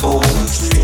unfolds